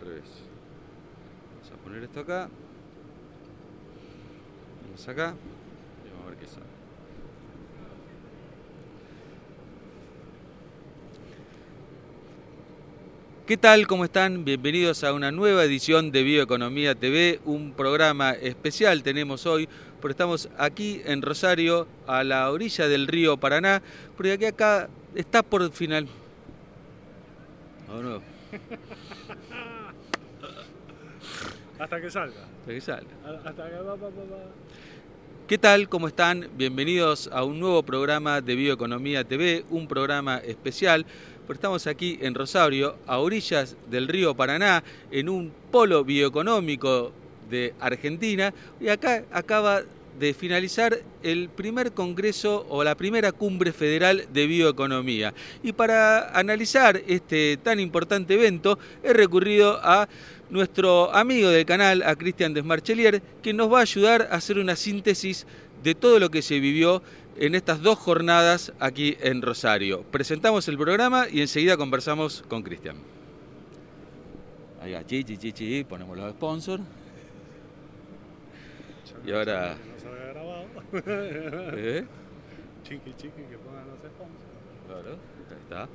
revés. Vamos a poner esto acá. Vamos acá. Y vamos a ver qué sale. ¿Qué tal? ¿Cómo están? Bienvenidos a una nueva edición de Bioeconomía TV, un programa especial tenemos hoy, porque estamos aquí en Rosario, a la orilla del río Paraná, porque aquí acá está por final. ¿O no? Hasta que salga. Hasta que salga. Hasta que va, va, va, va. ¿Qué tal? ¿Cómo están? Bienvenidos a un nuevo programa de Bioeconomía TV, un programa especial. Porque estamos aquí en Rosario, a orillas del río Paraná, en un polo bioeconómico de Argentina. Y acá acaba de finalizar el primer congreso o la primera cumbre federal de bioeconomía. Y para analizar este tan importante evento, he recurrido a nuestro amigo del canal, a Cristian Desmarchelier, que nos va a ayudar a hacer una síntesis de todo lo que se vivió en estas dos jornadas aquí en Rosario. Presentamos el programa y enseguida conversamos con Cristian. Ahí va, chi, chi, chi, ponemos los sponsors. Y ahora... Se había grabado. ¿eh? Chiqui, chiqui, que pongan los sponsors. Claro, ahí está.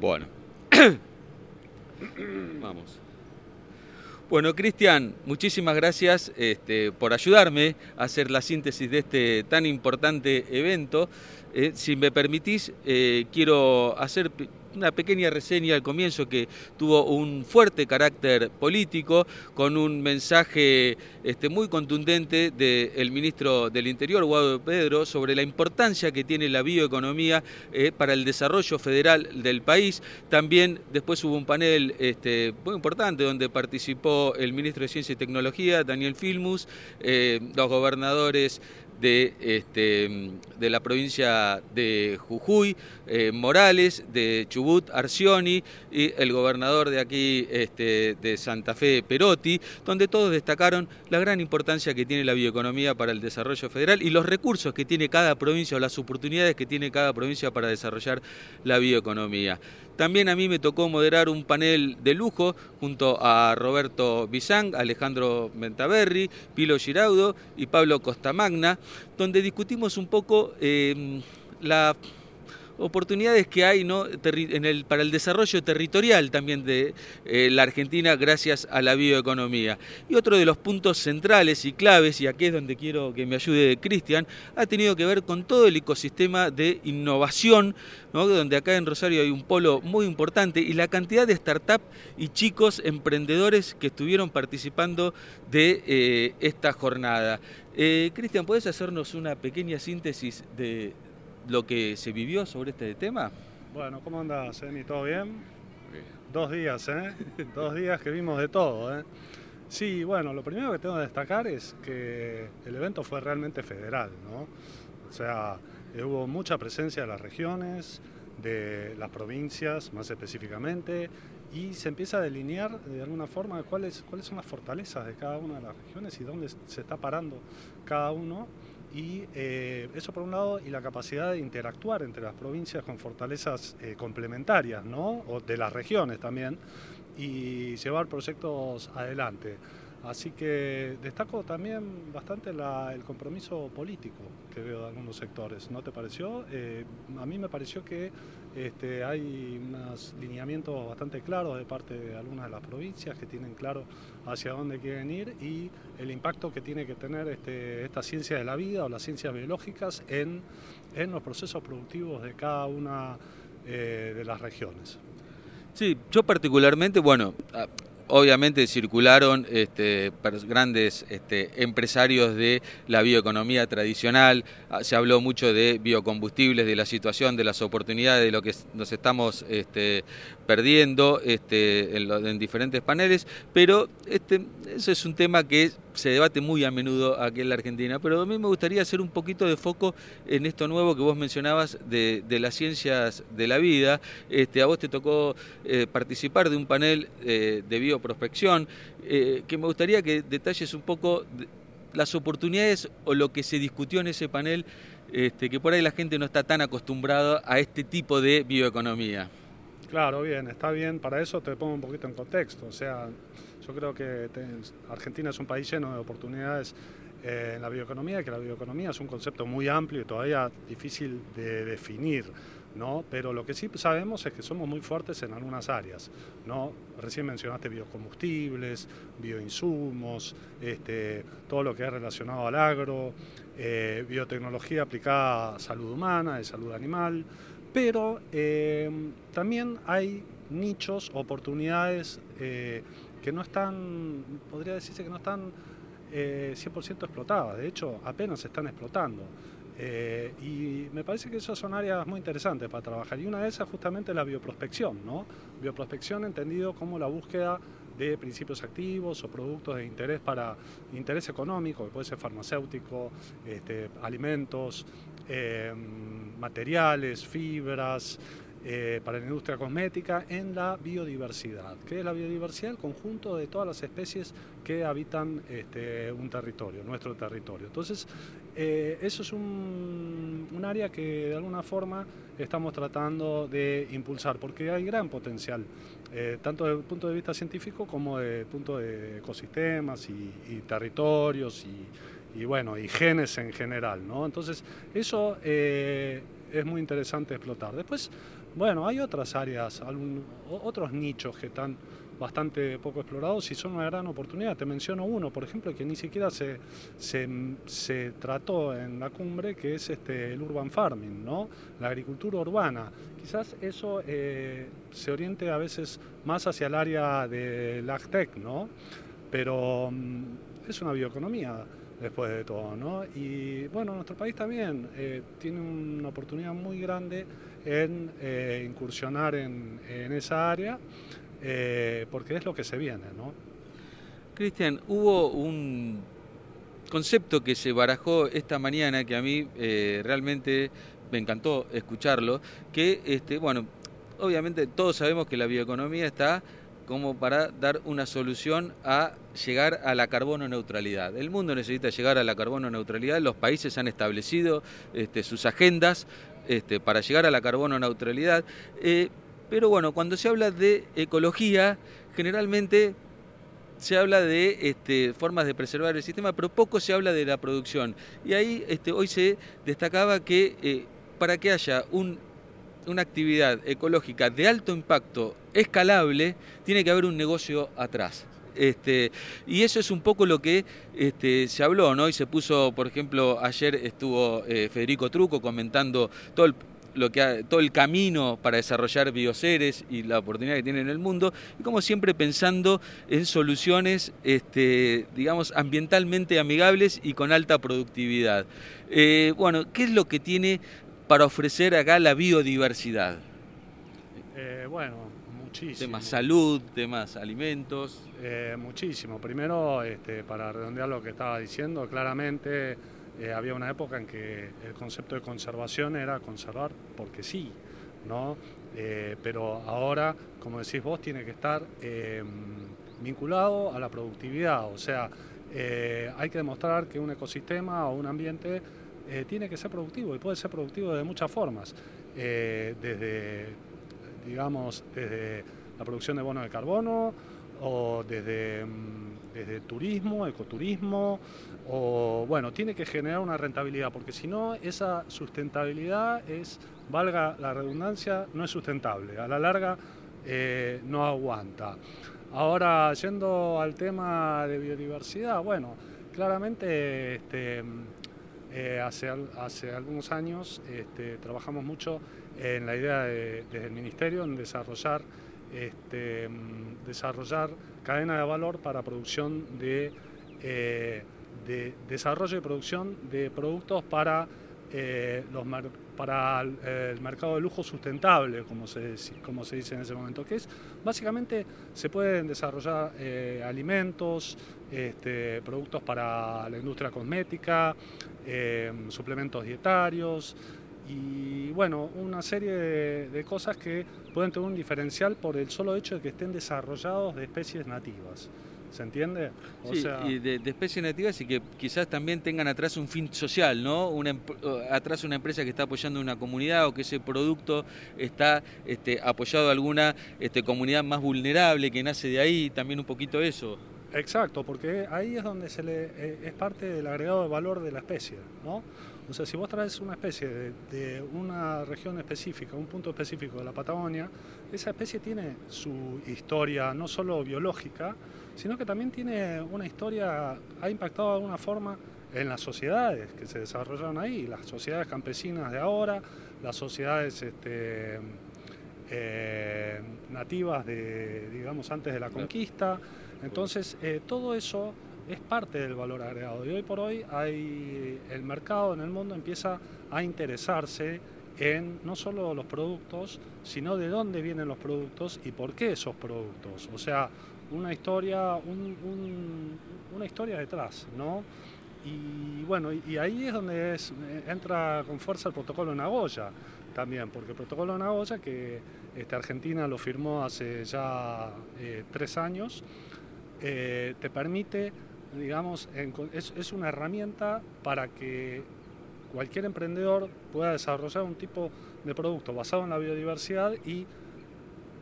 Bueno. Vamos. Bueno, Cristian, muchísimas gracias este, por ayudarme a hacer la síntesis de este tan importante evento. Eh, si me permitís, eh, quiero hacer una pequeña reseña al comienzo que tuvo un fuerte carácter político, con un mensaje este, muy contundente del ministro del Interior, Guado Pedro, sobre la importancia que tiene la bioeconomía eh, para el desarrollo federal del país. También después hubo un panel este, muy importante donde participó el ministro de Ciencia y Tecnología, Daniel Filmus, eh, los gobernadores de, este, de la provincia de Jujuy, eh, Morales, de Chubut, Arcioni, y el gobernador de aquí este, de Santa Fe, Perotti, donde todos destacaron la gran importancia que tiene la bioeconomía para el desarrollo federal y los recursos que tiene cada provincia o las oportunidades que tiene cada provincia para desarrollar la bioeconomía. También a mí me tocó moderar un panel de lujo junto a Roberto Bizang, Alejandro Mentaberri, Pilo Giraudo y Pablo Costamagna, donde discutimos un poco eh, la oportunidades que hay ¿no? Para el desarrollo territorial también de eh, la Argentina gracias a la bioeconomía. Y otro de los puntos centrales y claves, y aquí es donde quiero que me ayude Cristian, ha tenido que ver con todo el ecosistema de innovación, ¿no? donde acá en Rosario hay un polo muy importante y la cantidad de startups y chicos emprendedores que estuvieron participando de eh, esta jornada. Eh, Cristian, ¿puedes hacernos una pequeña síntesis de lo que se vivió sobre este tema? Bueno, ¿cómo andas, Emi? ¿Todo bien? Dos días, ¿eh? Dos días que vimos de todo, ¿eh? Sí, bueno, lo primero que tengo que destacar es que el evento fue realmente federal, ¿no? O sea, eh, hubo mucha presencia de las regiones, de las provincias más específicamente, y se empieza a delinear de alguna forma cuáles, cuáles son las fortalezas de cada una de las regiones y dónde se está parando cada uno. Y eh, eso por un lado, y la capacidad de interactuar entre las provincias con fortalezas eh, complementarias, ¿no? O de las regiones también, y llevar proyectos adelante. Así que destaco también bastante el compromiso político que veo de algunos sectores. ¿No te pareció? Eh, a mí me pareció que este, hay unos lineamientos bastante claros de parte de algunas de las provincias que tienen claro hacia dónde quieren ir y el impacto que tiene que tener este, esta ciencia de la vida o las ciencias biológicas en, en los procesos productivos de cada una eh, de las regiones. Sí, yo particularmente, bueno, obviamente circularon este, grandes este, empresarios de la bioeconomía tradicional, ah, se habló mucho de biocombustibles, de la situación, de las oportunidades, de lo que nos estamos este, perdiendo en, diferentes paneles, pero ese es un tema que se debate muy a menudo aquí en la Argentina, pero a mí me gustaría hacer un poquito de foco en esto nuevo que vos mencionabas de, de las ciencias de la vida. A vos te tocó eh, participar de un panel eh, de bioprospección, eh, que me gustaría que detalles un poco las oportunidades o lo que se discutió en ese panel, este, que por ahí la gente no está tan acostumbrada a este tipo de bioeconomía. Claro, bien, está bien. Para eso te pongo un poquito en contexto. O sea, yo creo que Argentina es un país lleno de oportunidades eh, en la bioeconomía, que la bioeconomía es un concepto muy amplio y todavía difícil de definir. ¿No? Pero lo que sí sabemos es que somos muy fuertes en algunas áreas, ¿no? Recién mencionaste biocombustibles, bioinsumos, este, todo lo que es relacionado al agro, eh, biotecnología aplicada a salud humana, de salud animal, pero eh, también hay nichos, oportunidades eh, que no están, podría decirse que no están 100% explotadas, de hecho apenas se están explotando. Eh, y me parece que esas son áreas muy interesantes para trabajar. Y una de esas justamente la bioprospección, ¿no? Bioprospección entendido como la búsqueda de principios activos o productos de interés para interés económico, que puede ser farmacéutico, este, alimentos, eh, materiales, fibras, eh, para la industria cosmética en la biodiversidad. ¿Qué es la biodiversidad? El conjunto de todas las especies que habitan este, un territorio, nuestro territorio. Entonces, eh, eso es un, área que de alguna forma estamos tratando de impulsar, porque hay gran potencial, eh, tanto desde el punto de vista científico como desde el punto de ecosistemas y, territorios y, bueno, y genes en general. ¿no? Entonces, eso es muy interesante explotar. Después, bueno, hay otras áreas, otros nichos que están bastante poco explorados y son una gran oportunidad. Te menciono uno, por ejemplo, que ni siquiera se, se, trató en la cumbre, que es este, el urban farming, ¿no? la agricultura urbana. Quizás eso eh, se oriente a veces más hacia el área de AgTech, ¿no? pero mm, es una bioeconomía después de todo. ¿no? Y bueno, nuestro país también eh, tiene una oportunidad muy grande en eh, incursionar en, esa área, eh, porque es lo que se viene. ¿no? Cristian, hubo un concepto que se barajó esta mañana que a mí realmente me encantó escucharlo, que, este, bueno, obviamente todos sabemos que la bioeconomía está como para dar una solución a llegar a la carbono neutralidad. El mundo necesita llegar a la carbono neutralidad, los países han establecido este, sus agendas este, para llegar a la carbono neutralidad, eh, pero bueno, cuando se habla de ecología, generalmente se habla de este, formas de preservar el sistema, pero poco se habla de la producción. Y ahí hoy se destacaba que eh, para que haya un una actividad ecológica de alto impacto escalable, tiene que haber un negocio atrás. Este, y eso es un poco lo que este, se habló, ¿no? Y se puso, por ejemplo, ayer estuvo eh, Federico Truco comentando todo el, lo que todo el camino para desarrollar bioseres y la oportunidad que tiene en el mundo, y como siempre pensando en soluciones, este, digamos, ambientalmente amigables y con alta productividad. Eh, bueno, ¿qué es lo que tiene para ofrecer acá la biodiversidad? Eh, bueno, muchísimo. Temas salud, temas alimentos. Eh, muchísimo. Primero, este, para redondear lo que estaba diciendo, claramente eh, había una época en que el concepto de conservación era conservar porque sí, ¿no? pero ahora, como decís vos, tiene que estar vinculado a la productividad. O sea, hay que demostrar que un ecosistema o un ambiente eh, tiene que ser productivo y puede ser productivo de muchas formas, eh, desde, digamos, desde la producción de bonos de carbono o desde, mm, desde turismo, ecoturismo, o bueno, tiene que generar una rentabilidad, porque si no, esa sustentabilidad es, valga la redundancia, no es sustentable, a la larga eh, no aguanta. Ahora, yendo al tema de biodiversidad, bueno, claramente este, eh, hace, hace algunos años este, trabajamos mucho en la idea desde el Ministerio en desarrollar, este, desarrollar cadena de valor para producción de, eh, de desarrollo y producción de productos para eh, los para el, mercado de lujo sustentable, como se, como se dice en ese momento, que es básicamente se pueden desarrollar eh, alimentos, este, productos para la industria cosmética, eh, suplementos dietarios y bueno, una serie de, cosas que pueden tener un diferencial por el solo hecho de que estén desarrollados de especies nativas. ¿Se entiende? sí, y de, especies nativas y que quizás también tengan atrás un fin social, ¿no? Una, atrás una empresa que está apoyando una comunidad o que ese producto está este, apoyado a alguna este, comunidad más vulnerable que nace de ahí, también un poquito eso. Exacto, porque ahí es donde se le, eh, es parte del agregado de valor de la especie, ¿no? O sea, si vos traes una especie de, una región específica, un punto específico de la Patagonia, esa especie tiene su historia no solo biológica, sino que también tiene una historia, ha impactado de alguna forma en las sociedades que se desarrollaron ahí, las sociedades campesinas de ahora, las sociedades este, eh, nativas de, digamos, antes de la conquista. Entonces, eh, todo eso es parte del valor agregado. Y hoy por hoy hay, el mercado en el mundo empieza a interesarse en no solo los productos, sino de dónde vienen los productos y por qué esos productos. O sea, una historia, una historia detrás, ¿no? Y bueno, y ahí es donde entra con fuerza el protocolo de Nagoya también, porque el protocolo de Nagoya, que este, Argentina lo firmó hace ya eh, tres años, eh, te permite digamos, es, una herramienta para que cualquier emprendedor pueda desarrollar un tipo de producto basado en la biodiversidad y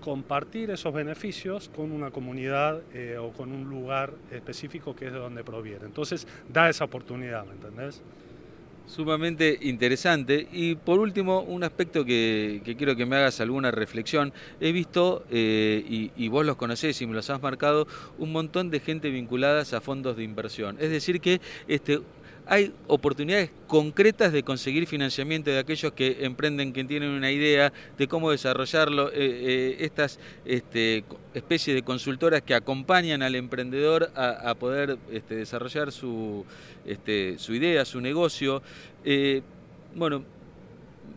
compartir esos beneficios con una comunidad eh, o con un lugar específico que es de donde proviene. Entonces da esa oportunidad, ¿me entendés? Sumamente interesante. Y por último, un aspecto que, quiero que me hagas alguna reflexión. He visto, eh, y, vos los conocés y me los has marcado, un montón de gente vinculadas a fondos de inversión. Es decir, que este, hay oportunidades concretas de conseguir financiamiento de aquellos que emprenden, que tienen una idea de cómo desarrollarlo, eh, eh, estas este, especies de consultoras que acompañan al emprendedor a, poder este, desarrollar su, este, su idea, su negocio. Eh, bueno,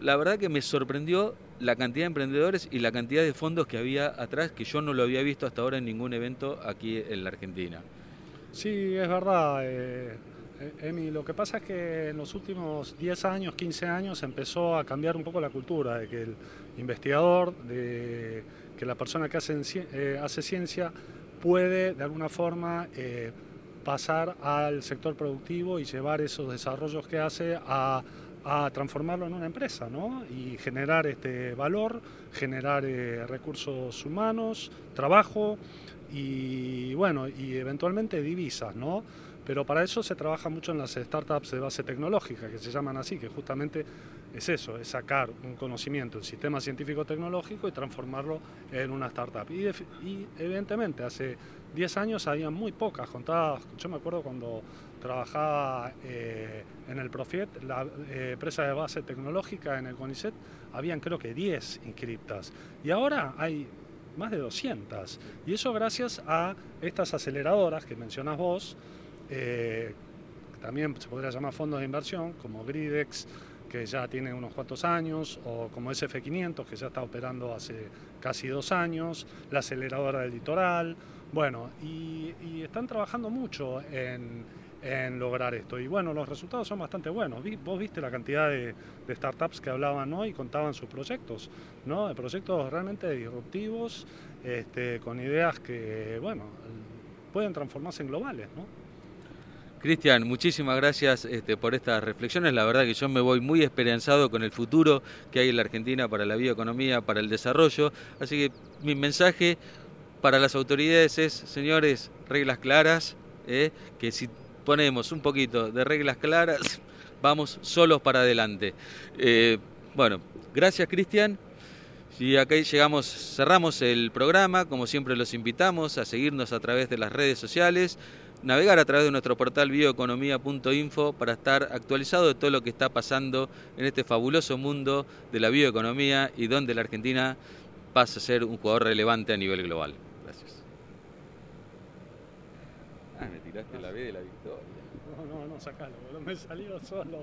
la verdad que me sorprendió la cantidad de emprendedores y la cantidad de fondos que había atrás, que yo no lo había visto hasta ahora en ningún evento aquí en la Argentina. Sí, es verdad. Eh, Emi, lo que pasa es que en los últimos 10 años, 15 años empezó a cambiar un poco la cultura de que el investigador, de que la persona que hace, eh, hace ciencia puede de alguna forma eh, pasar al sector productivo y llevar esos desarrollos que hace a, transformarlo en una empresa ¿no? y generar este valor, generar recursos humanos, trabajo y bueno, y eventualmente divisas, ¿no? Pero para eso se trabaja mucho en las startups de base tecnológica, que se llaman así, que justamente es eso, es sacar un conocimiento, un sistema científico-tecnológico y transformarlo en una startup. Y, evidentemente hace 10 años había muy pocas, contadas, yo me acuerdo cuando trabajaba eh, en el Profiet, la eh, empresa de base tecnológica en el CONICET, habían creo que 10 inscriptas. Y ahora hay más de 200. Y eso gracias a estas aceleradoras que mencionas vos, eh, también se podría llamar fondos de inversión, como Gridex, que ya tiene unos cuantos años, o como SF500, que ya está operando hace casi dos años, la aceleradora del litoral, bueno, y, están trabajando mucho en, lograr esto. Y bueno, los resultados son bastante buenos. Vos viste la cantidad de, startups que hablaban hoy y contaban sus proyectos, ¿no? Proyectos realmente disruptivos, este, con ideas que, bueno, pueden transformarse en globales, ¿no? Cristian, muchísimas gracias este, por estas reflexiones. La verdad que yo me voy muy esperanzado con el futuro que hay en la Argentina para la bioeconomía, para el desarrollo. Así que mi mensaje para las autoridades es, señores, reglas claras, eh, que si ponemos un poquito de reglas claras, vamos solos para adelante. Eh, bueno, gracias Cristian. Y acá llegamos, cerramos el programa, como siempre los invitamos a seguirnos a través de las redes sociales navegar a través de nuestro portal bioeconomía.info para estar actualizado de todo lo que está pasando en este fabuloso mundo de la bioeconomía y donde la Argentina pasa a ser un jugador relevante a nivel global. Gracias. Ah, me tiraste la B de la victoria. No, no, no, sacalo, me salió solo.